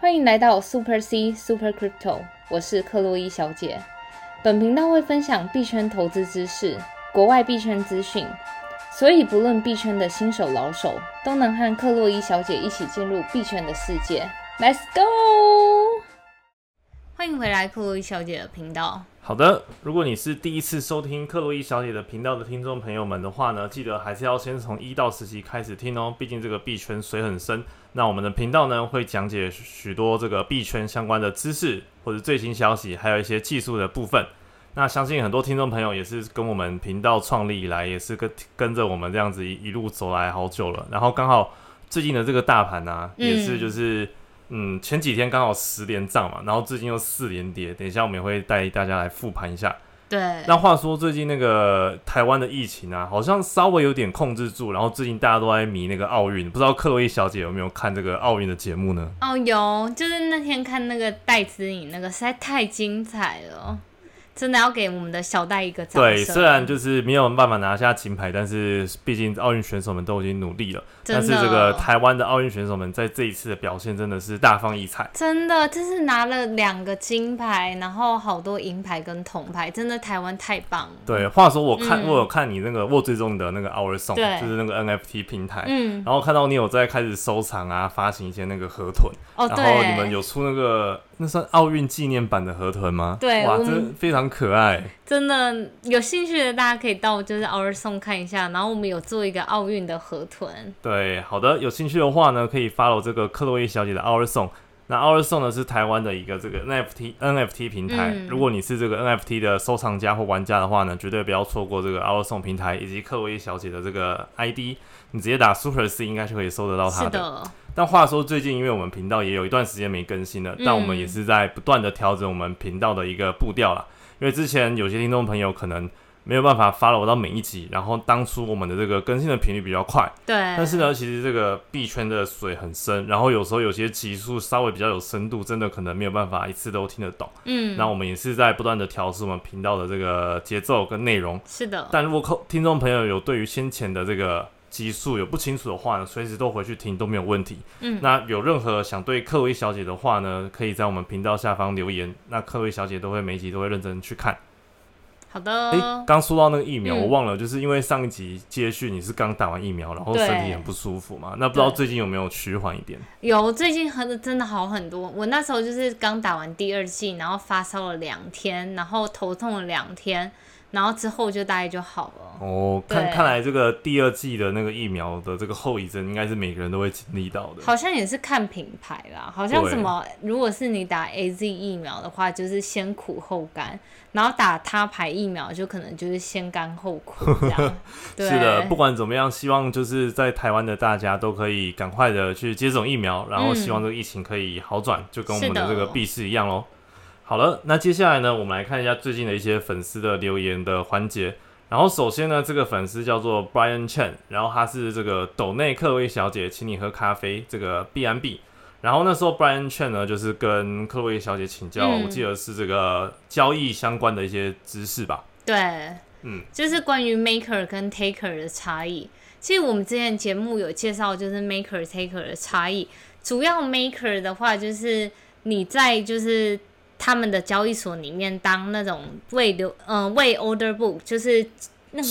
欢迎来到 Super C Super Crypto，我是克洛伊小姐。本频道会分享币圈投资知识、国外币圈资讯，所以不论币圈的新手老手，都能和克洛伊小姐一起进入币圈的世界。Let's go！欢迎回来克洛伊小姐的频道。好的，如果你是第一次收听克洛伊小姐的频道的听众朋友们的话呢，记得还是要先从一到十集开始听哦，毕竟这个币圈水很深。那我们的频道呢会讲解许多这个币圈相关的知识或者最新消息，还有一些技术的部分。那相信很多听众朋友也是跟我们频道创立以来，也是跟跟着我们这样子一一路走来好久了。然后刚好最近的这个大盘呢，也是就是。嗯，前几天刚好十连涨嘛，然后最近又四连跌。等一下我们也会带大家来复盘一下。对。那话说最近那个台湾的疫情啊，好像稍微有点控制住。然后最近大家都在迷那个奥运，不知道克洛伊小姐有没有看这个奥运的节目呢？哦，有，就是那天看那个戴资颖那个，实在太精彩了。真的要给我们的小戴一个掌声。对，虽然就是没有办法拿下金牌，但是毕竟奥运选手们都已经努力了。但是这个台湾的奥运选手们在这一次的表现真的是大放异彩。真的，就是拿了两个金牌，然后好多银牌跟铜牌，真的台湾太棒了。对，话说我看我有看你那个我最终的那个 Our Song，就是那个 NFT 平台，嗯，然后看到你有在开始收藏啊，发行一些那个河豚，哦，然后你们有出那个。那算奥运纪念版的河豚吗？对，哇，真非常可爱。真的有兴趣的大家可以到就是 Our Song 看一下，然后我们有做一个奥运的河豚。对，好的，有兴趣的话呢，可以 follow 这个克洛伊小姐的 Our Song。那 Our Song 呢是台湾的一个这个 NFT NFT 平台。如果你是这个 NFT 的收藏家或玩家的话呢，绝对不要错过这个 Our Song 平台以及克洛伊小姐的这个 ID。你直接打 Super C 应该是可以搜得到它的。但话说，最近因为我们频道也有一段时间没更新了，但我们也是在不断的调整我们频道的一个步调啦。因为之前有些听众朋友可能没有办法 follow 到每一集，然后当初我们的这个更新的频率比较快，对。但是呢，其实这个币圈的水很深，然后有时候有些集数稍微比较有深度，真的可能没有办法一次都听得懂。嗯。那我们也是在不断的调试我们频道的这个节奏跟内容。是的。但如果听众朋友有对于先前的这个基数有不清楚的话呢，随时都回去听都没有问题。嗯，那有任何想对克薇小姐的话呢，可以在我们频道下方留言，那克薇小姐都会每集都会认真去看。好的。哎，刚说到那个疫苗，我忘了，就是因为上一集接续你是刚打完疫苗，然后身体很不舒服嘛，那不知道最近有没有趋缓一点？有，最近很真的好很多。我那时候就是刚打完第二剂，然后发烧了两天，然后头痛了两天。然后之后就大概就好了。哦，看看来这个第二季的那个疫苗的这个后遗症，应该是每个人都会经历到的。好像也是看品牌啦，好像什么，如果是你打 A Z 疫苗的话，就是先苦后甘；然后打他牌疫苗，就可能就是先甘后苦这样。是的，不管怎么样，希望就是在台湾的大家都可以赶快的去接种疫苗，然后希望这个疫情可以好转，就跟我们的这个 B 市一样喽。好了，那接下来呢，我们来看一下最近的一些粉丝的留言的环节。然后首先呢，这个粉丝叫做 Brian Chen，然后他是这个斗内克薇小姐请你喝咖啡这个 B N B。然后那时候 Brian Chen 呢，就是跟克薇小姐请教，我记得是这个交易相关的一些知识吧？对，嗯，就是关于 Maker 跟 Taker 的差异。其实我们之前节目有介绍，就是 Maker Taker 的差异。主要 Maker 的话，就是你在就是。他们的交易所里面当那种未留嗯未 order book 就是那个。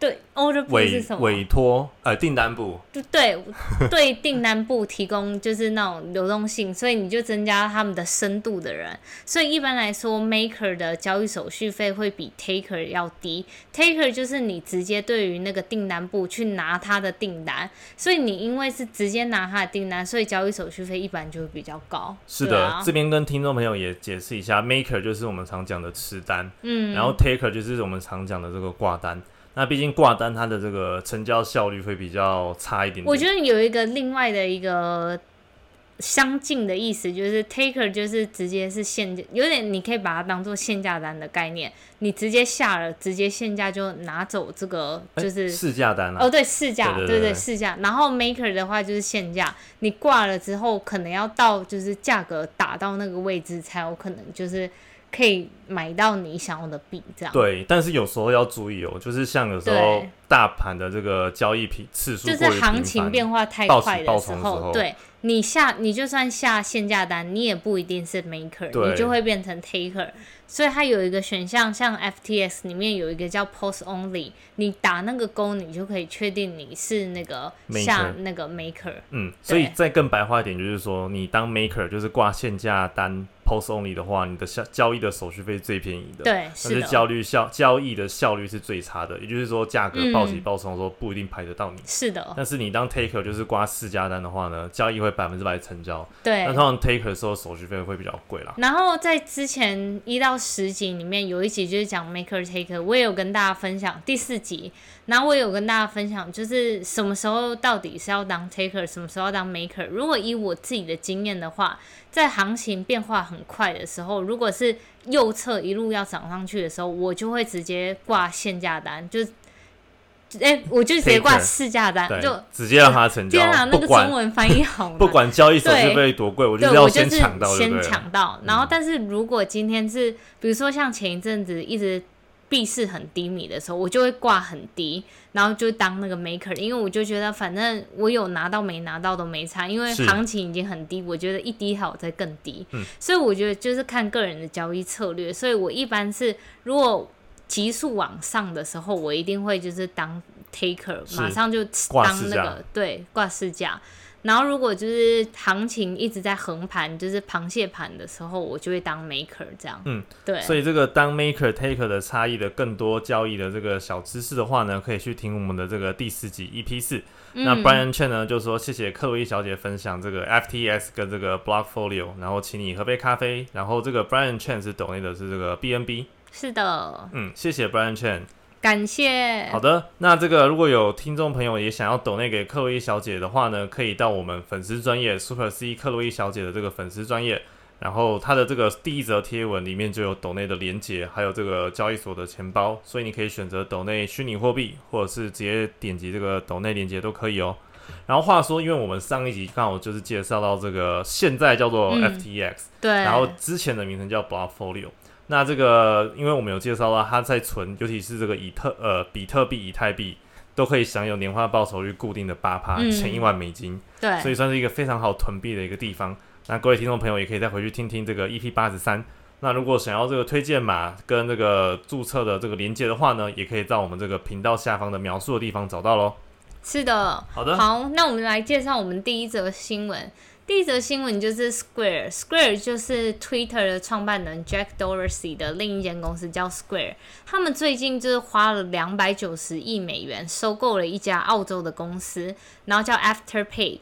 对，order 部是什么？委托呃订单部，对 对订单部提供就是那种流动性，所以你就增加他们的深度的人。所以一般来说，maker 的交易手续费会比 taker 要低。taker 就是你直接对于那个订单部去拿他的订单，所以你因为是直接拿他的订单，所以交易手续费一般就会比较高。是的，这边跟听众朋友也解释一下，maker 就是我们常讲的吃单，嗯，然后 taker 就是我们常讲的这个挂单。那毕竟挂单它的这个成交效率会比较差一点。我觉得有一个另外的一个相近的意思，就是 taker 就是直接是限价，有点你可以把它当做限价单的概念，你直接下了，直接限价就拿走这个就是市价单哦，对，市价，对对，市价。然后 maker 的话就是限价，你挂了之后可能要到就是价格打到那个位置才有可能就是。可以买到你想要的币，这样。对，但是有时候要注意哦，就是像有时候大盘的这个交易频次数就是行情繁变化太快的时候候，对你下你就算下限价单，你也不一定是 maker，你就会变成 taker。所以它有一个选项，像 FTX 里面有一个叫 post only，你打那个勾，你就可以确定你是那个下那个 maker。嗯，所以再更白话一点，就是说你当 maker 就是挂限价单 post only 的话，你的交交易的手续费是最便宜的。对，但是交率效交易的效率是最差的，也就是说价格暴起嗯暴冲的时候不一定排得到你。是的，但是你当 taker 就是刮四家单的话呢，交易会百分之百成交。对那。通常 taker 的时候手续费会比较贵啦。然后在之前一到十集里面有一集就是讲 maker taker，我也有跟大家分享第四集，然后我有跟大家分享，就是什么时候到底是要当 taker，什么时候要当 maker。如果以我自己的经验的话，在行情变化很快的时候，如果是右侧一路要涨上去的时候，我就会直接挂限价单，就哎、我就直接挂市价单，就，直接让它成交天啊，，那个中文翻译好难。不管交易手续对费多贵，我就要先抢到，先？抢到。然后嗯，但是如果今天是，比如说像前一阵子一直币市很低迷的时候，我就会挂很低，然后就当那个 maker，因为我就觉得反正我有拿到没拿到都没差，因为行情已经很低，我觉得一低还有再更低。嗯。所以我觉得就是看个人的交易策略，所以我一般是如果急速往上的时候，我一定会就是当 taker，是。马上就当那个对挂市价。然后如果就是行情一直在横盘，就是螃蟹盘的时候，我就会当 maker 这样。嗯，对，所以这个当 maker taker 的差异的更多交易的这个小知识的话呢，可以去听我们的这个第四集 EP 四。那嗯 Brian Chen 呢就说谢谢克洛伊小姐分享这个 FTS 跟这个 Blockfolio，然后请你喝杯咖啡。然后这个 Brian Chen 是懂内的是这个 BNB，是的，嗯，谢谢 Brian Chen。感谢。好的，那这个如果有听众朋友也想要抖内给克洛伊小姐的话呢，可以到我们粉丝专业 Super C 克洛伊小姐的这个粉丝专业，然后它的这个第一则贴文里面就有抖内的连接，还有这个交易所的钱包，所以你可以选择抖内虚拟货币，或者是直接点击这个抖内连接都可以哦。然后话说，因为我们上一集刚好就是介绍到这个现在叫做嗯 FTX，、对，然后之前的名称叫 Blockfolio。那这个，因为我们有介绍到，它在存，尤其是这个以特呃比特币、以太币，都可以享有年化报酬率固定的八趴，嗯前一万美金，对，所以算是一个非常好囤币的一个地方。那各位听众朋友也可以再回去听听这个 EP 八十三。那如果想要这个推荐码跟这个注册的这个连接的话呢，也可以在我们这个频道下方的描述的地方找到喽。是的。好的，好，那我们来介绍我们第一则新闻。第一则新闻就是 Square，Square 就是 Twitter 的创办人 Jack Dorsey 的另一间公司叫 Square，他们最近就是花了两百九十亿美元收购了一家澳洲的公司，然后叫 Afterpay。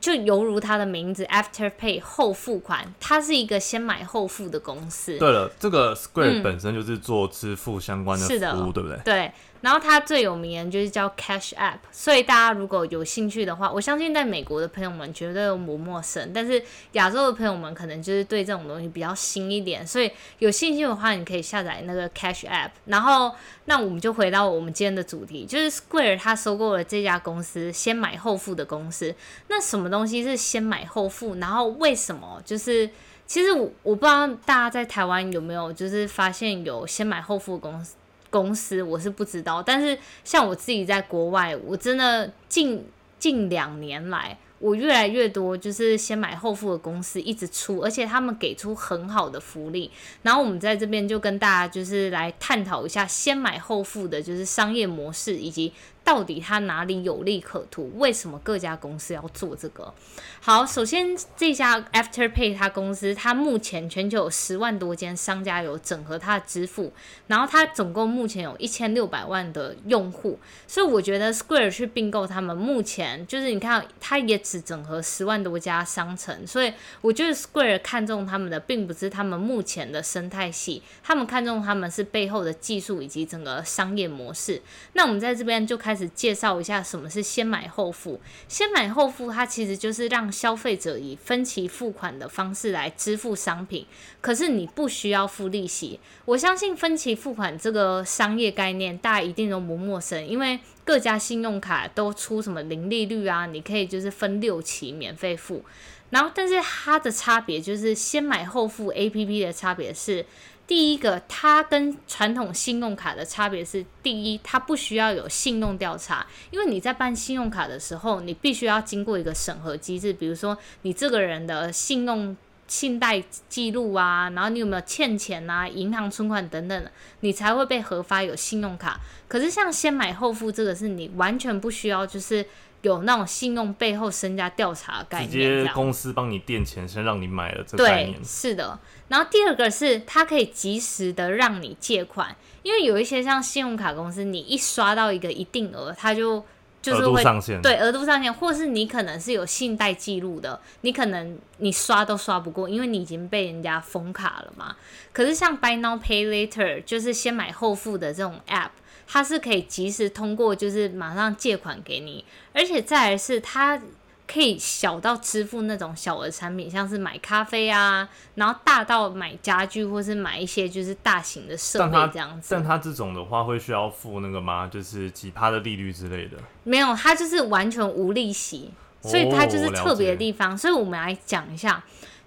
就犹如它的名字 Afterpay 后付款，它是一个先买后付的公司。对了，这个 Square 嗯本身就是做支付相关的服务，对不对？对，然后它最有名的就是叫 Cash App，所以大家如果有兴趣的话，我相信在美国的朋友们绝对不陌生，但是亚洲的朋友们可能就是对这种东西比较新一点，所以有兴趣的话，你可以下载那个 Cash App。然后，那我们就回到我们今天的主题，就是 Square 它收购了这家公司，先买后付的公司。那什么东西是先买后付？然后为什么就是？其实我我不知道大家在台湾有没有就是发现有先买后付的公司公司，我是不知道。但是像我自己在国外，我真的近近两年来，我越来越多就是先买后付的公司一直出，而且他们给出很好的福利。然后我们在这边就跟大家就是来探讨一下先买后付的就是商业模式，以及到底它哪里有利可图，为什么各家公司要做这个。好，首先这家 Afterpay 它公司，它目前全球有十万多间商家有整合它的支付，然后它总共目前有一千六百万的用户，所以我觉得 Square 去并购他们，目前就是你看，它也只整合十万多家商城，所以我觉得 Square 看中他们的并不是他们目前的生态系，他们看中他们是背后的技术以及整个商业模式。那我们在这边就开始介绍一下什么是先买后付。先买后付，它其实就是让消费者以分期付款的方式来支付商品，可是你不需要付利息。我相信分期付款这个商业概念，大家一定都不陌生，因为各家信用卡都出什么零利率啊，你可以就是分六期免费付。然后，但是它的差别就是先买后付 A P P 的差别是，第一个，它跟传统信用卡的差别是，第一，它不需要有信用调查，因为你在办信用卡的时候，你必须要经过一个审核机制，比如说你这个人的信用、信贷记录啊，然后你有没有欠钱啊、银行存款等等的，你才会被核发有信用卡。可是像先买后付这个，是你完全不需要，就是有那种信用背后身家调查概念，直接公司帮你垫钱，先让你买了这个概念。是的。然后第二个是它可以及时的让你借款，因为有一些像信用卡公司，你一刷到一个一定额，它就就是会对额度上限，或是你可能是有信贷记录的，你可能你刷都刷不过，因为你已经被人家封卡了嘛。可是像 Buy Now Pay Later 就是先买后付的这种 App，它是可以及时通过，就是马上借款给你，而且再来是它。可以小到支付那种小额产品，像是买咖啡啊，然后大到买家具或是买一些就是大型的设备这样子。但他这种的话会需要付那个吗？就是几趴的利率之类的？没有，他就是完全无利息，所以他就是特别的地方。所以我们来讲一下，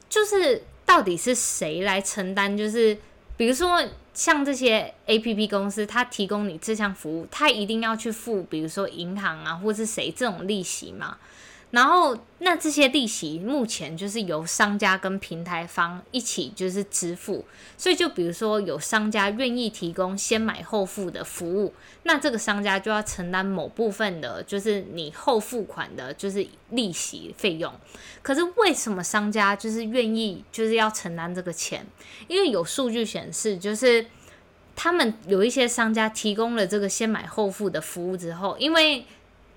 就是到底是谁来承担？就是比如说像这些 A P P 公司，它提供你这项服务，它一定要去付，比如说银行啊，或是谁这种利息嘛？然后，那这些利息目前就是由商家跟平台方一起就是支付，所以就比如说有商家愿意提供先买后付的服务，那这个商家就要承担某部分的，就是你后付款的，就是利息费用。可是为什么商家就是愿意就是要承担这个钱？因为有数据显示，就是他们有一些商家提供了这个先买后付的服务之后，因为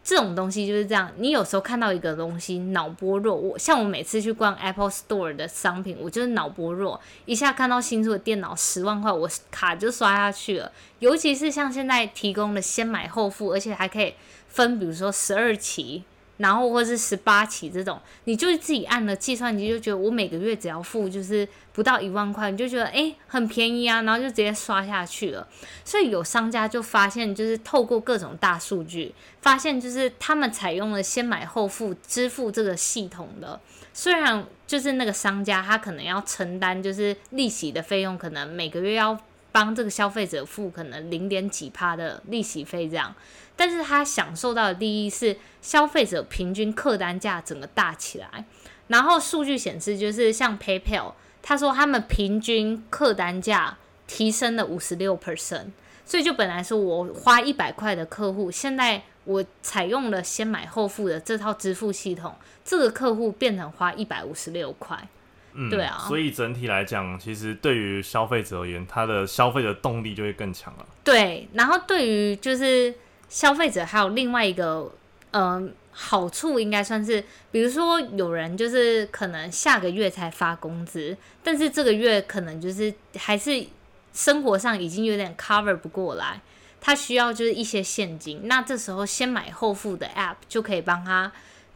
这种东西就是这样，你有时候看到一个东西脑波弱，我像我每次去逛 Apple Store 的商品，我就是脑波弱，一下看到新出的电脑十万块，我卡就刷下去了。尤其是像现在提供的先买后付，而且还可以分，比如说十二期。然后或是十八期这种，你就自己按了计算机，就觉得我每个月只要付就是不到一万块，你就觉得哎很便宜啊，然后就直接刷下去了。所以有商家就发现，就是透过各种大数据，发现就是他们采用了先买后付支付这个系统的，虽然就是那个商家他可能要承担就是利息的费用，可能每个月要帮这个消费者付可能零点几趴的利息费这样。但是他享受到的利益是消费者平均客单价整个大起来，然后数据显示就是像 PayPal，他说他们平均客单价提升了五十六 percent，所以就本来说我花一百块的客户，现在我采用了先买后付的这套支付系统，这个客户变成花一百五十六块，嗯，对啊，所以整体来讲，其实对于消费者而言，他的消费的动力就会更强了。对，然后对于就是。消费者还有另外一个，嗯，好处应该算是，比如说有人就是可能下个月才发工资，但是这个月可能就是还是生活上已经有点 cover 不过来，他需要就是一些现金，那这时候先买后付的 app 就可以帮他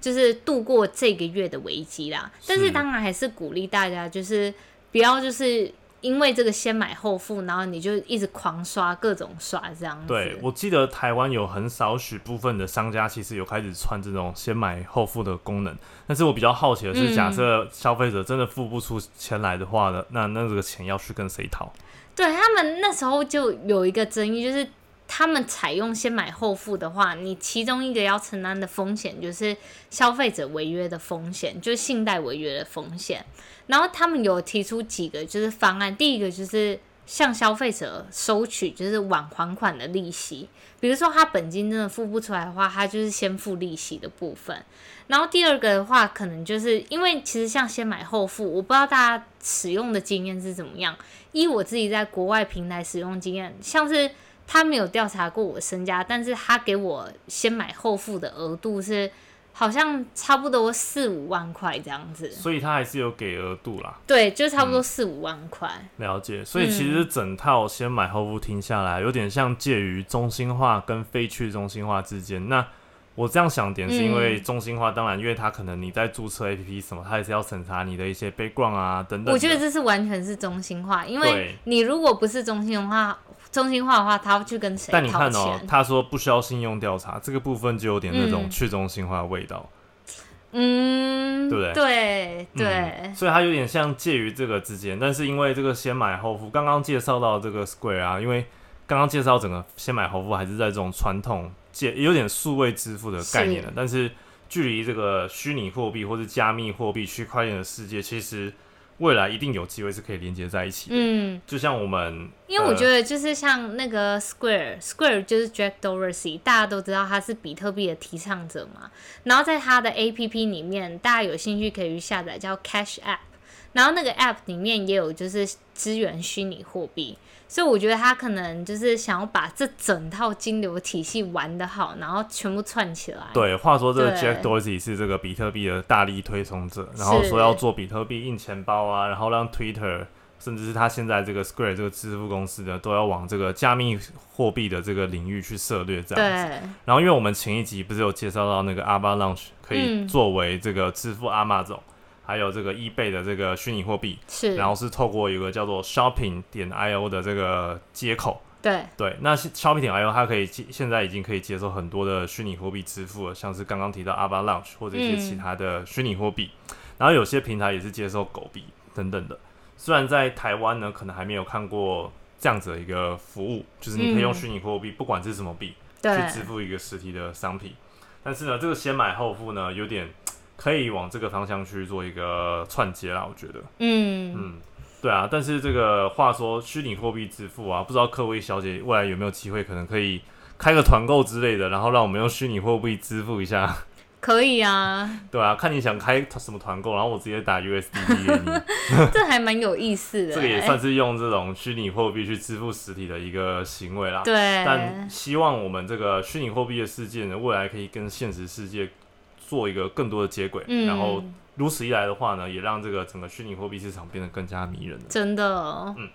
就是度过这个月的危机啦。但是当然还是鼓励大家就是不要就是。因为这个先买后付，然后你就一直狂刷各种刷这样子。对，我记得台湾有很少许部分的商家其实有开始穿这种先买后付的功能。但是我比较好奇的是，假设消费者真的付不出钱来的话呢，那那这个钱要去跟谁讨？对他们那时候就有一个争议，就是他们采用先买后付的话，你其中一个要承担的风险就是消费者违约的风险，就是信贷违约的风险。然后他们有提出几个就是方案，第一个就是向消费者收取就是晚还款的利息，比如说他本金真的付不出来的话，他就是先付利息的部分。然后第二个的话，可能就是因为其实像先买后付，我不知道大家使用的经验是怎么样。依我自己在国外平台使用经验，像是他没有调查过我身家，但是他给我先买后付的额度是。好像差不多四五万块这样子，所以他还是有给额度啦。对，就差不多四五万块。了解，所以其实整套先买后付听下来，有点像介于中心化跟非去中心化之间。那我这样想点是因为中心化，当然因为他可能你在注册 APP 什么，他也是要审查你的一些 background 啊等等。我觉得这是完全是中心化，因为你如果不是中心化。中心化的话，他要去跟谁？但你看哦，他说不需要信用调查，这个部分就有点那种去中心化的味道。嗯，对不对对对嗯，所以它有点像介于这个之间，但是因为这个先买后付，刚刚介绍到这个 Square 啊，因为刚刚介绍整个先买后付还是在这种传统介有点数位支付的概念的是，但是距离这个虚拟货币或是加密货币、区块链的世界，其实未来一定有机会是可以连接在一起的。嗯，就像我们，呃因为我觉得就是像那个 Square，Square 就是 Jack Dorsey，大家都知道他是比特币的提倡者嘛。然后在他的 APP 里面，大家有兴趣可以去下载叫 Cash App，然后那个 App 里面也有就是支援虚拟货币，所以我觉得他可能就是想要把这整套金流体系玩得好，然后全部串起来。对，话说这个 Jack Dorsey 是这个比特币的大力推崇者，然后说要做比特币印钱包啊，然后让 Twitter 甚至是他现在这个 Square 这个支付公司的，都要往这个加密货币的这个领域去涉略这样子。对，然后，因为我们前一集不是有介绍到那个 Avalanche 可以嗯。作为这个支付 Amazon，、还有这个 eBay 的这个虚拟货币，是，然后是透过一个叫做 Shopping 点 IO 的这个接口。对，对，那 Shopping 点 IO 它可以接，现在已经可以接受很多的虚拟货币支付了，像是刚刚提到 Avalanche 或者一些嗯其他的虚拟货币，然后有些平台也是接受狗币等等的。虽然在台湾呢，可能还没有看过这样子的一个服务，就是你可以用嗯虚拟货币，不管是什么币，对去，支付一个实体的商品。但是呢，这个先买后付呢，有点可以往这个方向去做一个串接啦，我觉得。嗯，嗯，对啊，但是这个话说，虚拟货币支付啊，不知道各位小姐未来有没有机会，可能可以开个团购之类的，然后让我们用虚拟货币支付一下，可以啊，对啊，看你想开什么团购，然后我直接打 USDT 给你，这还蛮有意思的、这个也欸算是用这种虚拟货币去支付实体的一个行为啦。对，但希望我们这个虚拟货币的世界呢，未来可以跟现实世界做一个更多的接轨，嗯，然后如此一来的话呢，也让这个整个虚拟货币市场变得更加迷人了。真的，嗯。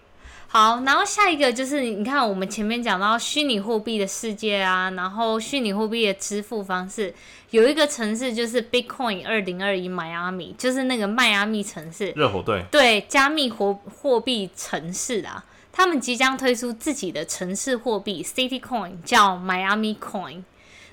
好，然后下一个就是你看，我们前面讲到虚拟货币的世界啊，然后虚拟货币的支付方式，有一个城市就是 Bitcoin 二零二一迈阿密，就是那个迈阿密城市，热火队，对，加密货货币城市啊，他们即将推出自己的城市货币 City Coin，叫 Miami Coin。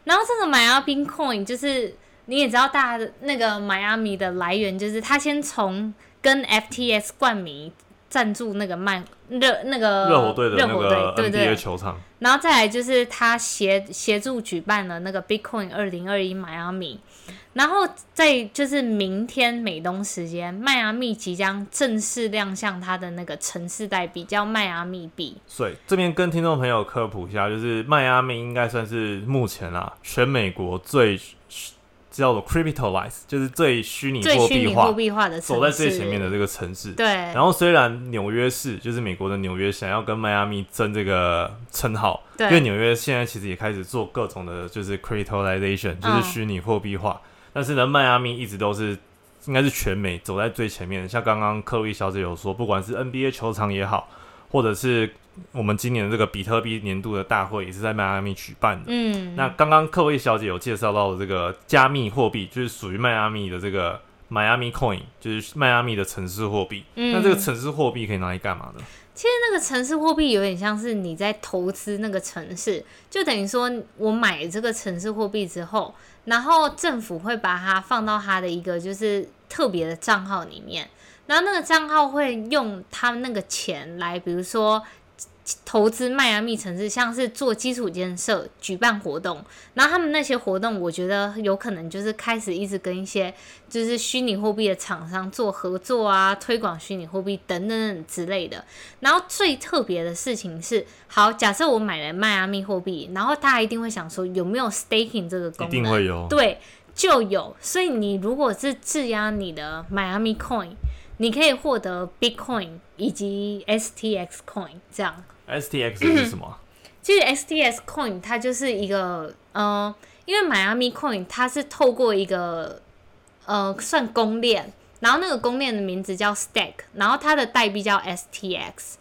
然后这个 Miami Coin 就是你也知道，大家的那个迈阿密的来源就是他先从跟 FTS 冠名赞助那个曼热那个热火队的那热火个队，对 NBA 对。球场，然后再来就是他协协助举办了那个 Bitcoin 二零二一迈阿密，然后在就是明天美东时间，迈阿密即将正式亮相它的那个城市代币，叫迈阿密币。所以这边跟听众朋友科普一下，就是迈阿密应该算是目前啊全美国最叫做 cryptolize，就是最虚拟货币化货币化的走在最前面的这个城市。对，然后虽然纽约市就是美国的纽约想要跟迈阿密争这个称号，对因为纽约现在其实也开始做各种的，就是 cryptolization，就是嗯虚拟货币化。但是呢，迈阿密一直都是应该是全美走在最前面的。像刚刚克洛伊小姐有说，不管是 NBA 球场也好，或者是我们今年的这个比特币年度的大会，也是在迈阿密举办的。嗯，那刚刚克洛伊小姐有介绍到的这个加密货币，就是属于迈阿密的这个 Miami Coin，就是迈阿密的城市货币。嗯那这个城市货币可以拿来干嘛呢？其实那个城市货币有点像是你在投资那个城市，就等于说我买这个城市货币之后，然后政府会把它放到它的一个就是特别的账号里面，然后那个账号会用他那个钱来，比如说。投资迈阿密城市，像是做基础建设、举办活动，然后他们那些活动，我觉得有可能就是开始一直跟一些就是虚拟货币的厂商做合作啊，推广虚拟货币等等等之类的。然后最特别的事情是，好，假设我买了迈阿密货币，然后大家一定会想说，有没有 staking 这个功一能？定会有。对，就有。所以你如果是质押你的 Miami Coin，你可以获得 Bitcoin 以及 STX Coin 这样。STX 是什么啊？其实 STX Coin 它就是一个，呃，因为 Miami Coin 它是透过一个，呃，算公链，然后那个公链的名字叫 Stack，然后它的代币叫 STX。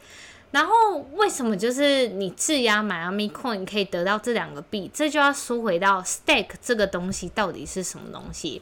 然后为什么就是你质押 Miami Coin 可以得到这两个币？这就要说回到 Stack 这个东西到底是什么东西。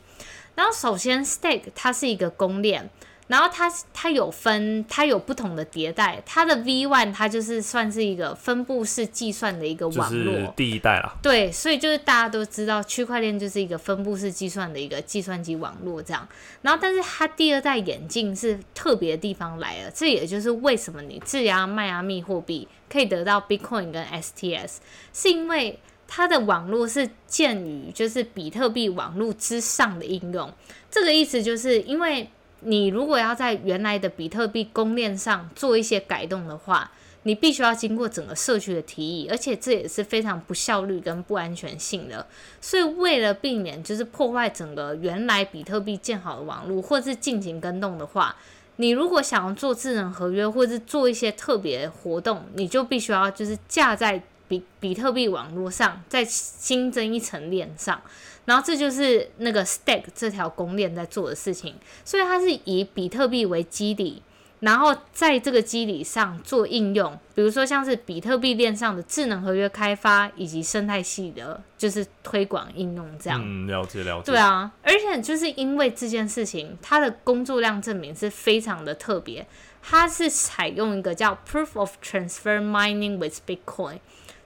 然后首先 Stack 它是一个公链，然后它它有分，它有不同的迭代。它的 V one 它就是算是一个分布式计算的一个网络，就是第一代啦。对，所以就是大家都知道，区块链就是一个分布式计算的一个计算机网络这样。然后，但是它第二代眼镜是特别的地方来了，这也就是为什么你质押迈阿密货币可以得到 Bitcoin 跟 STS，是因为它的网络是建于就是比特币网络之上的应用。这个意思就是因为。你如果要在原来的比特币公链上做一些改动的话，你必须要经过整个社区的提议，而且这也是非常不效率跟不安全性的。所以为了避免就是破坏整个原来比特币建好的网络，或是进行跟动的话，你如果想要做智能合约，或是做一些特别活动，你就必须要就是架在比比特币网络上，再新增一层链上。然后这就是那个 Stack 这条公链在做的事情，所以它是以比特币为基底，然后在这个基底上做应用，比如说像是比特币链上的智能合约开发以及生态系的，就是推广应用这样。嗯，了解了解。对啊，而且就是因为这件事情，它的工作量证明是非常的特别，它是采用一个叫 Proof of Transfer Mining with Bitcoin。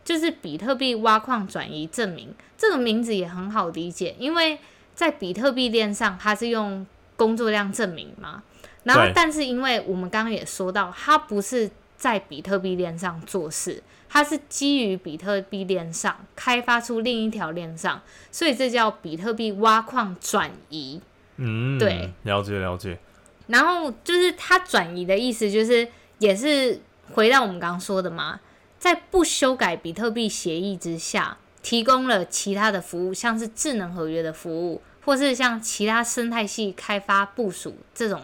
就是比特币挖矿转移证明，这个名字也很好理解，因为在比特币链上，它是用工作量证明嘛。然后，但是因为我们刚刚也说到，它不是在比特币链上做事，它是基于比特币链上开发出另一条链上，所以这叫比特币挖矿转移。嗯，对，了解了解。然后就是它转移的意思，就是也是回到我们刚刚说的嘛。在不修改比特币协议之下，提供了其他的服务，像是智能合约的服务，或是像其他生态系开发部署这种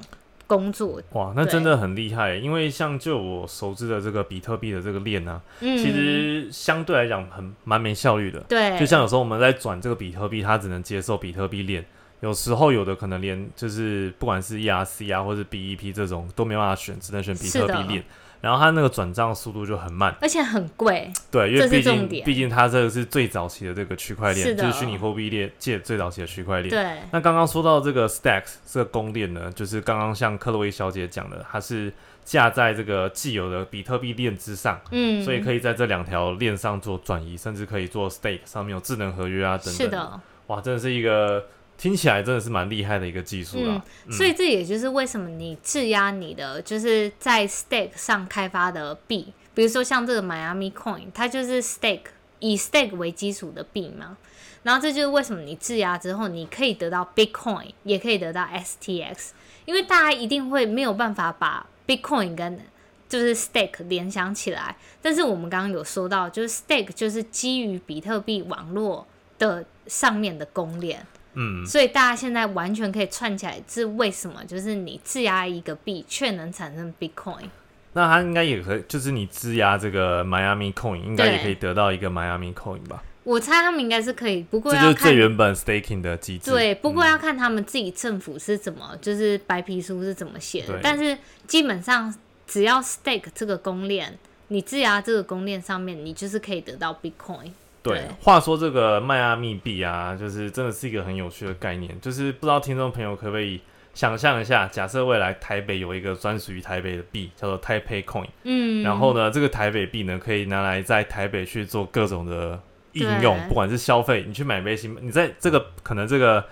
工作。哇，那真的很厉害！因为像就我熟知的这个比特币的这个链呢，其实相对来讲很蛮没效率的。对，就像有时候我们在转这个比特币，它只能接受比特币链，有时候有的可能连就是不管是 ERC 啊，或是 BEP 这种都没办法选，只能选比特币链。然后它那个转账速度就很慢，而且很贵。对，因为毕竟毕竟它这个是最早期的这个区块链，就是虚拟货币链界最早期的区块链。对。那刚刚说到这个 Stacks 这个公链呢，就是刚刚像克洛伊小姐讲的，它是架在这个既有的比特币链之上，嗯，所以可以在这两条链上做转移，甚至可以做 Stake，上面有智能合约啊等等。是的。哇，真的是一个。听起来真的是蛮厉害的一个技术了，所以这也就是为什么你质押你的就是在 Stake 上开发的币，比如说像这个 Miami Coin，它就是 Stake 以 Stake 为基础的币嘛。然后这就是为什么你质押之后，你可以得到 Bitcoin，也可以得到 STX，因为大家一定会没有办法把 Bitcoin 跟就是 Stake 联想起来。但是我们刚刚有说到，就是 Stake 就是基于比特币网络的上面的公链。嗯，所以大家现在完全可以串起来，是为什么？就是你质押一个币，却能产生 Bitcoin。那它应该也可以，就是你质押这个 Miami Coin，应该也可以得到一个 Miami Coin 吧？我猜他们应该是可以，不过这就是最原本 staking 的机制。对，不过要看他们自己政府是怎么，就是白皮书是怎么写的。但是基本上，只要 stake 这个公链，你质押这个公链上面，你就是可以得到 Bitcoin。对，话说这个迈阿密币啊，就是真的是一个很有趣的概念。就是不知道听众朋友可不可以想象一下，假设未来台北有一个专属于台北的币，叫做 Taipei Coin。嗯，然后呢，这个台北币呢，可以拿来在台北去做各种的应用，不管是消费，你去买杯星，你在这个可能这个。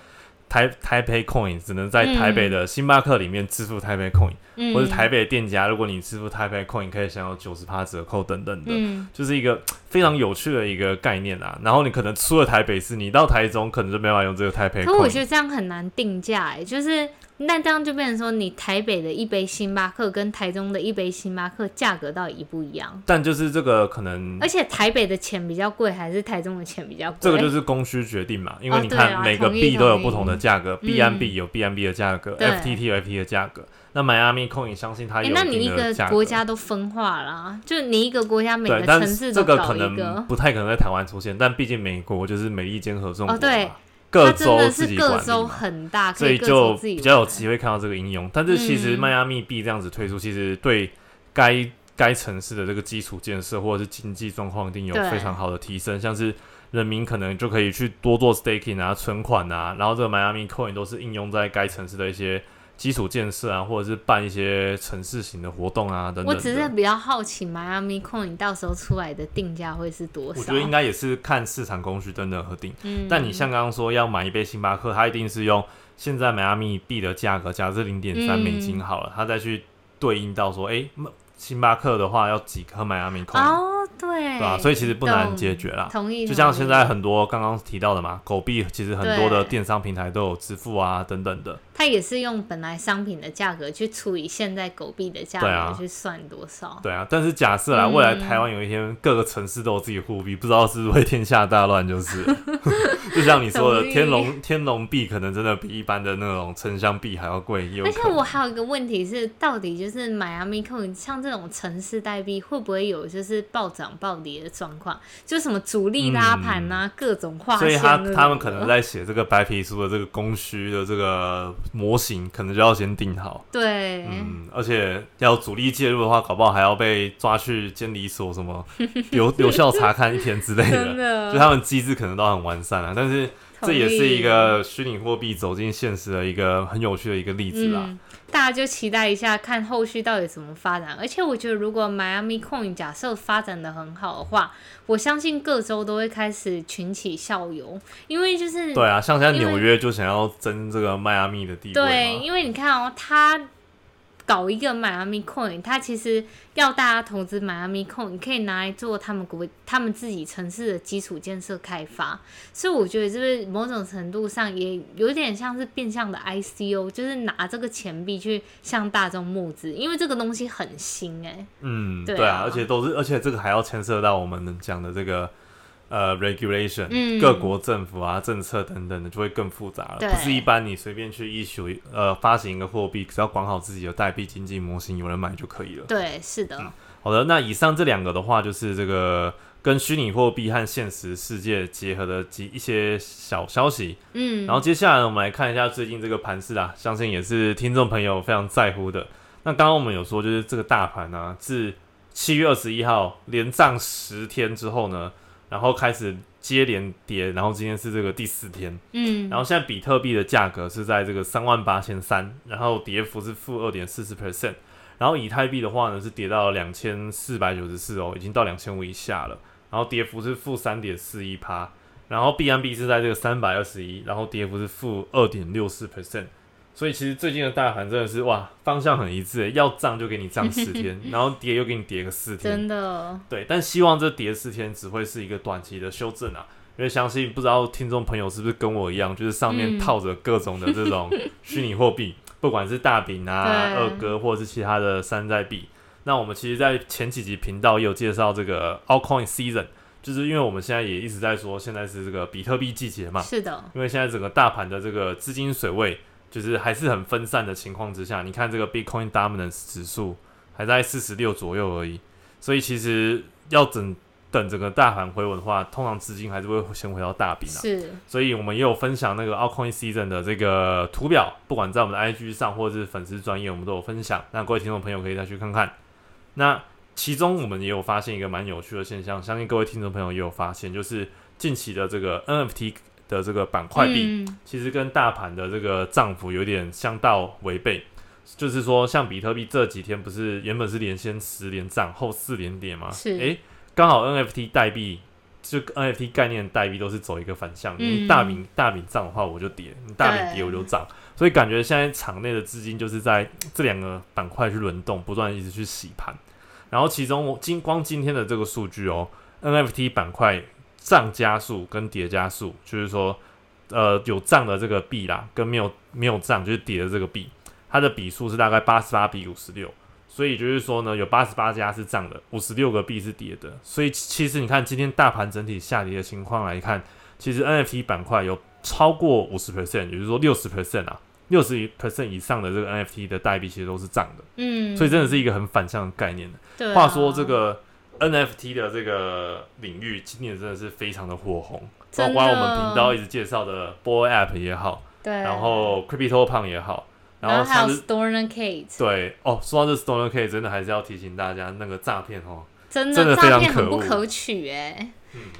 台台北 coin 只能在台北的星巴克里面支付台北 coin，或者台北店家，如果你支付台北 coin，可以享有九十趴折扣等等的，就是一个非常有趣的一个概念啊。然后你可能出了台北市，你到台中可能就没法用这个台北。可我觉得这样很难定价哎，就是。那这样就变成说，你台北的一杯星巴克跟台中的一杯星巴克价格到底一不一样？但就是这个可能，而且台北的钱比较贵，还是台中的钱比较贵？这个就是供需决定嘛，因为你看每个币都有不同的价格，BNB 有 BNB 的价格，FTT 有 FTT 的价格。那 Miami Coin 相信它有那你一个国家都分化了，就你一个国家每个城市这个可能不太可能在台湾出现，但毕竟美国就是美利坚合众国。对。各州自己管理，所以就比较有机会看到这个应用。但是其实迈阿密币这样子推出，其实对该该城市的这个基础建设或者是经济状况一定有非常好的提升。像是人民可能就可以去多做 staking 啊、存款啊，然后这个迈阿密 coin 都是应用在该城市的一些基础建设啊，或者是办一些城市型的活动啊等等。我只是比较好奇，Miami Coin 到时候出来的定价会是多少？我觉得应该也是看市场供需等等而定。嗯，但你像刚刚说要买一杯星巴克，它一定是用现在迈阿密币的价格，假设零点三美金好了，它再去对应到说，哎、星巴克的话要几颗迈阿密 coin，、哦，对，对吧、所以其实不难解决啦。同意。就像现在很多刚刚提到的嘛，狗币其实很多的电商平台都有支付啊等等的。它也是用本来商品的价格去除以现在狗币的价格去算多少。对啊，但是假设啦，嗯未来台湾有一天各个城市都有自己货币，不知道是不是会天下大乱，就是 就像你说的，天龙天龙币可能真的比一般的那种城乡币还要贵，而且。我还有一个问题是，到底就是迈阿密 coin 像这种城市代币会不会有就是暴涨暴跌的状况？就什么主力拉盘啊，各种划嗯所以他他们可能在写这个白皮书的这个供需的这个模型，可能就要先定好。对。嗯，而且要主力介入的话，搞不好还要被抓去监理所什么 留留校查看一天之类真的。的，就他们机制可能都很完善啊，但是这也是一个虚拟货币走进现实的一个很有趣的一个例子啦。嗯，大家就期待一下，看后续到底怎么发展。而且我觉得，如果 Miami Coin 假设发展的很好的话，我相信各州都会开始群起效尤，因为就是对啊，像现在纽约就想要争这个迈阿密的地位对，因为你看哦，他搞一个 Miami Coin，它其实要大家投资 Miami Coin，可以拿来做他们国他们自己城市的基础建设开发，所以我觉得这是某种程度上也有点像是变相的 ICO，就是拿这个钱币去向大众募资，因为这个东西很新哎、嗯，对啊而且都是，而且这个还要牵涉到我们讲的这个呃 regulation，、嗯各国政府啊政策等等的就会更复杂了，不是一般你随便去 issue 呃发行一个货币，只要管好自己的代币经济模型，有人买就可以了。对，是的，好的，那以上这两个的话，就是这个跟虚拟货币和现实世界结合的几一些小消息。嗯，然后接下来我们来看一下最近这个盘势啊，相信也是听众朋友非常在乎的。那刚刚我们有说，就是这个大盘呢、自七月二十一号连涨十天之后呢，然后开始接连跌，然后今天是这个第四天，嗯，然后现在比特币的价格是在这个三万八千三，然后跌幅是负二点四十 percent，然后以太币的话呢是跌到两千四百九十四哦，已经到两千五以下了，然后跌幅是负三点四一趴，然后币安币是在这个三百二十一，然后跌幅是负二点六四 percent。所以其实最近的大盘真的是哇，方向很一致，要涨就给你涨十天，然后跌又给你跌个四天，真的，对，但希望这跌四天只会是一个短期的修正啊，因为相信不知道听众朋友是不是跟我一样，就是上面嗯套着各种的这种 虚拟货币，不管是大饼啊、二哥或者是其他的山寨币。那我们其实，在前几集频道也有介绍这个 altcoin season，就是因为我们现在也一直在说，现在是这个比特币季节嘛，是的，因为现在整个大盘的这个资金水位就是还是很分散的情况之下，你看这个 Bitcoin Dominance 指数还在四十六左右而已，所以其实要等等整个大盘回稳的话，通常资金还是会先回到大饼啊。是，所以我们也有分享那个 Altcoin Season 的这个图表，不管在我们的 IG 上或者是粉丝专业，我们都有分享。那各位听众朋友可以再去看看。那其中我们也有发现一个蛮有趣的现象，相信各位听众朋友也有发现，就是近期的这个 NFT 的这个板块币，嗯其实跟大盘的这个涨幅有点相道违背。就是说，像比特币这几天不是原本是连先十连涨后四连跌吗？是诶，刚好 NFT 代币就 NFT 概念代币都是走一个反向，嗯你大饼大饼涨的话我就跌，你大饼跌我就涨，所以感觉现在场内的资金就是在这两个板块去轮动，不断一直去洗盘。然后其中我今光今天的这个数据哦，NFT 板块涨加速跟跌加速，就是说呃有涨的这个币啦，跟没有没有涨就是跌的这个币，它的比数是大概八十八比五十六。所以就是说呢，有八十八家是涨的，五十六个币是跌的。所以其实你看今天大盘整体下跌的情况来看，其实 NFT 板块有超过五十 percent，也就是说六十 percent 啊，六十 percent 以上的这个 NFT 的代币其实都是涨的。嗯，所以真的是一个很反向的概念的。对啊话说这个 NFT 的这个领域今年真的是非常的火红，包括我们频道一直介绍的 Boy App 也好，对，然后 Crypto Punk 也好，然然还有后像是 Storm Kate，对哦，说到这 Stoner K，真的还是要提醒大家，那个诈骗哦，真真的非常可恶很不可取哎、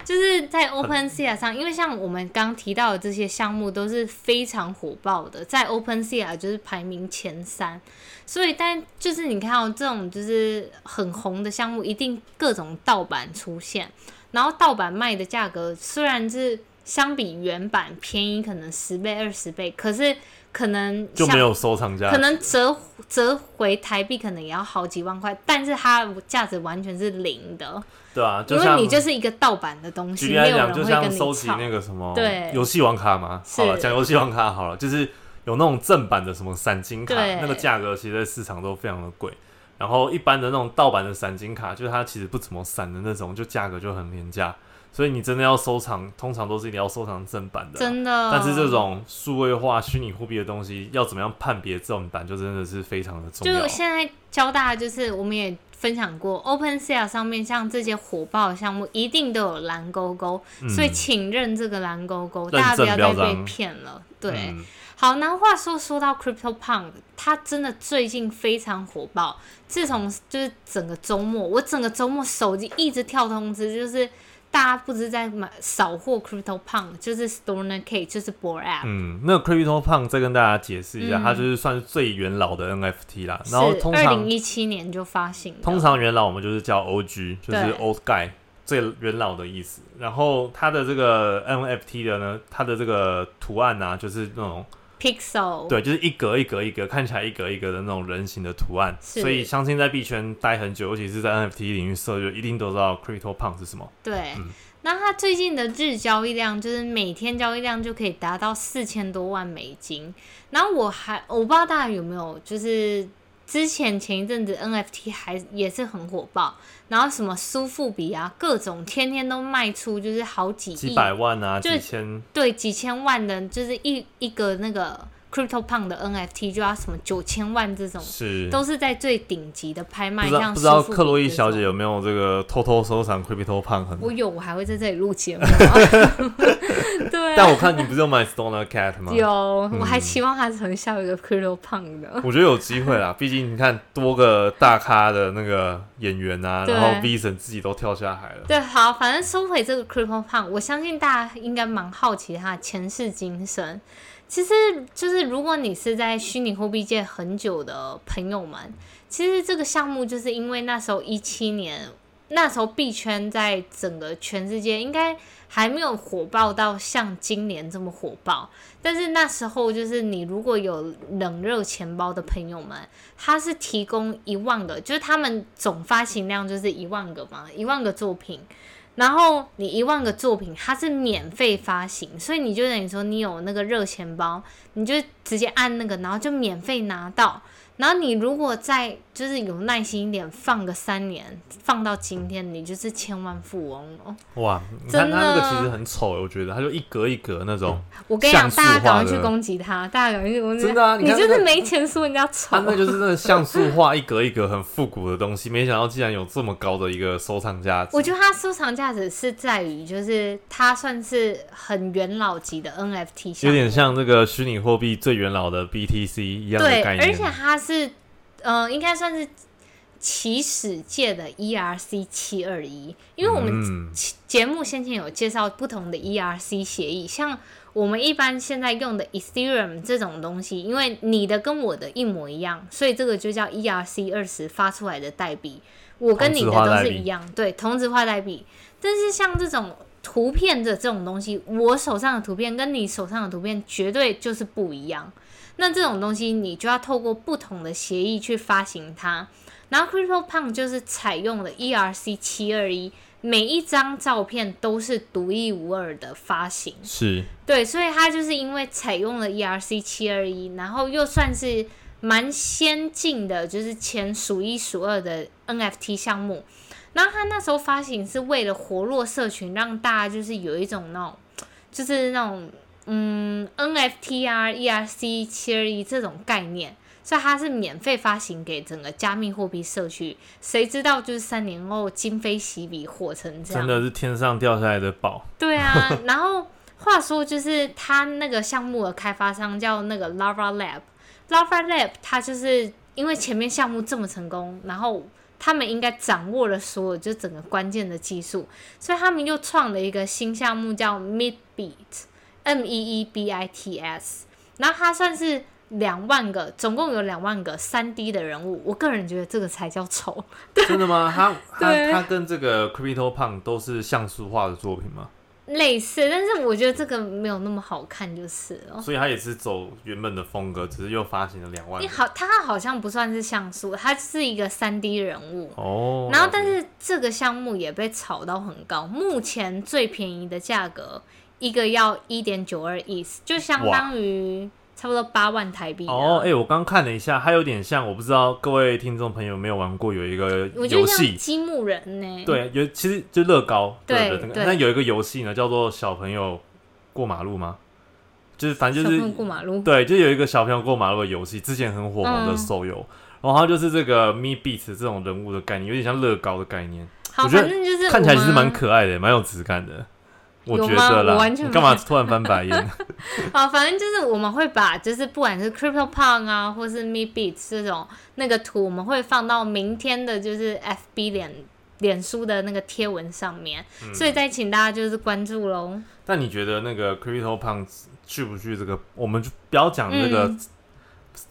就是在 OpenSea 上，因为像我们刚提到的这些项目都是非常火爆的，在 OpenSea 就是排名前三。所以，但就是你看到这种就是很红的项目，一定各种盗版出现，然后盗版卖的价格虽然是相比原版便宜，可能十倍、二十倍，可是可能就没有收藏价，可能折折回台币可能也要好几万块，但是它价值完全是零的。对啊，因为你就是一个盗版的东西，没有人会跟你收集那个什么对游戏王卡嘛。好了，讲游戏王卡好了，就是有那种正版的什么闪金卡，那个价格其实在市场都非常的贵。然后一般的那种盗版的闪金卡，就是它其实不怎么闪的那种，就价格就很廉价。所以你真的要收藏，通常都是你要收藏正版的。真的。但是这种数位化虚拟货币的东西，要怎么样判别正版，就真的是非常的重要。就现在教大家，就是我们也。分享过，OpenSea 上面像这些火爆的项目，一定都有蓝勾勾，所以请认这个蓝勾勾，大家不要再被骗了。对，好，那话说说到 CryptoPunk，它真的最近非常火爆。自从就是整个周末，我整个周末手机一直跳通知，就是。大家不知在买扫货 Crypto Punk，就是 Stoner K，就是 Board App。嗯，那 Crypto Punk 再跟大家解释一下，它就是算是最元老的 NFT 啦。然后通常二零一七年就发行。通常元老我们就是叫 OG，就是 Old Guy，最元老的意思。然后它的这个 NFT 的呢，它的这个图案呢，就是那种。Pixel 对，就是一格一格一格，看起来一格一格的那种人形的图案。所以相信在币圈待很久，尤其是在 NFT 领域社，就一定都知道 Crypto Punk 是什么。对，那它最近的日交易量就是每天交易量就可以达到四千多万美金。然后我还我不知道大家有没有就是。之前前一阵子 NFT 还也是很火爆，然后什么苏富比啊，各种天天都卖出就是好几亿、几百万啊，几千对几千万的，就是一一个那个。Crypto Punk 的 NFT 就要什么九千万这种，是都是在最顶级的拍卖。不知道克洛伊小姐有没有这个偷偷收藏 Crypto Punk？我有，我还会在这里录节目。对，但我看你不是有买 Stoner Cat 吗？有，我还期望它成下一个 Crypto Punk 的。我觉得有机会啦，毕竟你看多个大咖的那个演员啊，然后 V 神自己都跳下海了。对，好，反正收回这个 Crypto Punk，我相信大家应该蛮好奇他的前世今生。其实就是，如果你是在虚拟货币界很久的朋友们，其实这个项目就是因为那时候一七年，那时候币圈在整个全世界应该还没有火爆到像今年这么火爆。但是那时候就是你如果有冷热钱包的朋友们，他是提供一万个，就是他们总发行量就是一万个嘛，一万个作品。然后你一万个作品，它是免费发行，所以你就等于说你有那个热钱包，你就直接按那个，然后就免费拿到。然后你如果在就是有耐心一点，放个三年，放到今天，你就是千万富翁了。哇，真的，那个其实很丑，我觉得，它就一格一格那种。我跟你讲，大家赶快去攻击他，大家赶快去攻击。真的啊，你就是没钱说人家丑。他那就是那个像素画一格一格很复古的东西，没想到竟然有这么高的一个收藏价值。我觉得它收藏价值是在于，就是它算是很元老级的 NFT，有点像这个虚拟货币最元老的 BTC 一样的概念，而且它。是，嗯，应该算是起始界的 ERC 七二一，因为我们节目先前有介绍不同的 ERC 协议，像我们一般现在用的 Ethereum 这种东西，因为你的跟我的一模一样，所以这个就叫 ERC 二十发出来的代币，我跟你的都是一样，对，同质化代币。但是像这种图片的这种东西，我手上的图片跟你手上的图片绝对就是不一样。那这种东西，你就要透过不同的协议去发行它。然后，Crypto Punk 就是采用了 ERC 七二一，每一张照片都是独一无二的发行。是，对，所以它就是因为采用了 ERC 七二一，然后又算是蛮先进的，就是前数一数二的 NFT 项目。然后它那时候发行是为了活络社群，让大家就是有一种那种，就是那种。嗯，NFT 啊，ERC 七二一这种概念，所以它是免费发行给整个加密货币社区。谁知道就是三年后今非昔比，火成这样，真的是天上掉下来的宝。对啊，然后话说就是他那个项目的开发商叫那个 Lava Lab，Lava Lab 他就是因为前面项目这么成功，然后。他们应该掌握了所有就整个关键的技术，所以他们又创了一个新项目叫 Meet Beat，M E E B I T S，然后它算是两万个，总共有两万个三 D 的人物。我个人觉得这个才叫丑。真的吗？他他对他跟这个 Crypto Punk 都是像素化的作品吗？类似，但是我觉得这个没有那么好看，就是了。所以它也是走原本的风格，只是又发行了两万。你好，它好像不算是像素，它是一个三 D 人物。哦，然后，但是这个项目也被炒到很高，目前最便宜的价格一个要一点九二亿，就相当于差不多八万台币啊。哦，哎、我刚看了一下，它有点像，我不知道各位听众朋友有没有玩过，有一个游戏，积木人呢。对，有其实就乐高对的那有一个游戏呢，叫做小朋友过马路吗？就是反正就是过马路。对，就有一个小朋友过马路的游戏，之前很火红的嗯手游，然后它就是这个 Me Beats 这种人物的概念，有点像乐高的概念，好，我觉得反正就是看起来其实蛮可爱的，蛮有质感的。我觉得啦，我完全你干嘛突然翻白眼？啊，反正就是我们会把就是不管是 Crypto Punk 啊，或是 Me Beats 这种那个图，我们会放到明天的就是 FB 脸脸书的那个贴文上面，嗯所以再请大家就是关注喽。但你觉得那个 Crypto Punk 去不去这个？我们就不要讲那个、嗯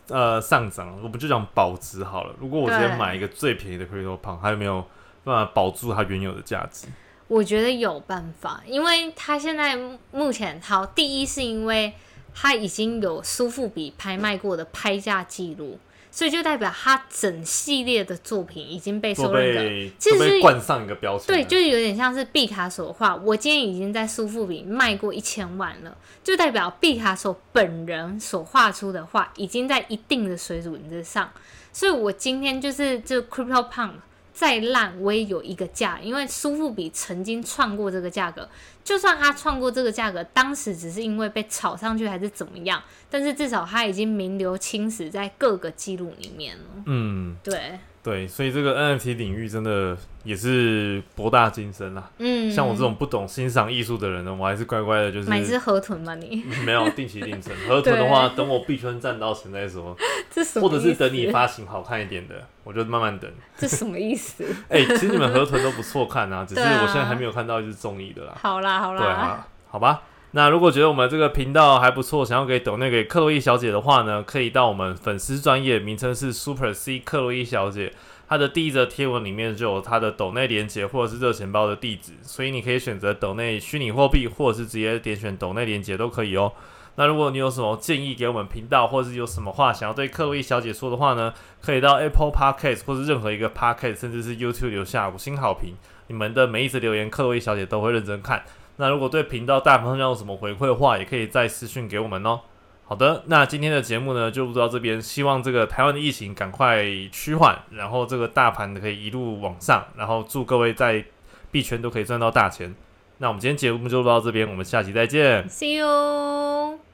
呃上涨，我们就讲保值好了。如果我直接买一个最便宜的 Crypto Punk，还有没有办法保住它原有的价值？我觉得有办法，因为他现在目前好，第一是因为他已经有苏富比拍卖过的拍价记录，所以就代表他整系列的作品已经被都受认可。被其实冠上一个标签对，了。就有点像是毕卡索画，我今天已经在苏富比卖过一千万了，就代表毕卡索本人所画出的画已经在一定的水准之上，所以我今天就是这 Crypto Punk 再烂，我也有一个价，因为苏富比曾经创过这个价格，就算他创过这个价格，当时只是因为被炒上去还是怎么样，但是至少他已经名留青史在各个记录里面了。嗯，对，对，所以这个 NFT 领域真的也是博大精深啦。嗯，像我这种不懂欣赏艺术的人呢，我还是乖乖的，就是买只河豚吧你，没有定期定存。河豚的话，等我币圈赚到钱再说，这什么或者是等你发行好看一点的，我就慢慢等。这什么意思？哎、其实你们河豚都不错看啊，只是我现在还没有看到一只中意的啦。好啦好啦，对啊，好吧。那如果觉得我们这个频道还不错，想要给抖内给克洛伊小姐的话呢，可以到我们粉丝专业名称是 Super C 克洛伊小姐，她的第一则贴文里面就有她的抖内连接或者是热钱包的地址，所以你可以选择抖内虚拟货币，或者是直接点选抖内连接都可以哦。那如果你有什么建议给我们频道，或者是有什么话想要对克洛伊小姐说的话呢，可以到 Apple Podcast 或是任何一个 Podcast，甚至是 YouTube 留下五星好评。你们的每一则留言，克洛伊小姐都会认真看。那如果对频道大方向有什么回馈的话，也可以再私讯给我们哦。好的，那今天的节目呢就录到这边，希望这个台湾的疫情赶快趋缓，然后这个大盘可以一路往上，然后祝各位在币圈都可以赚到大钱。那我们今天节目就录到这边，我们下期再见。See you。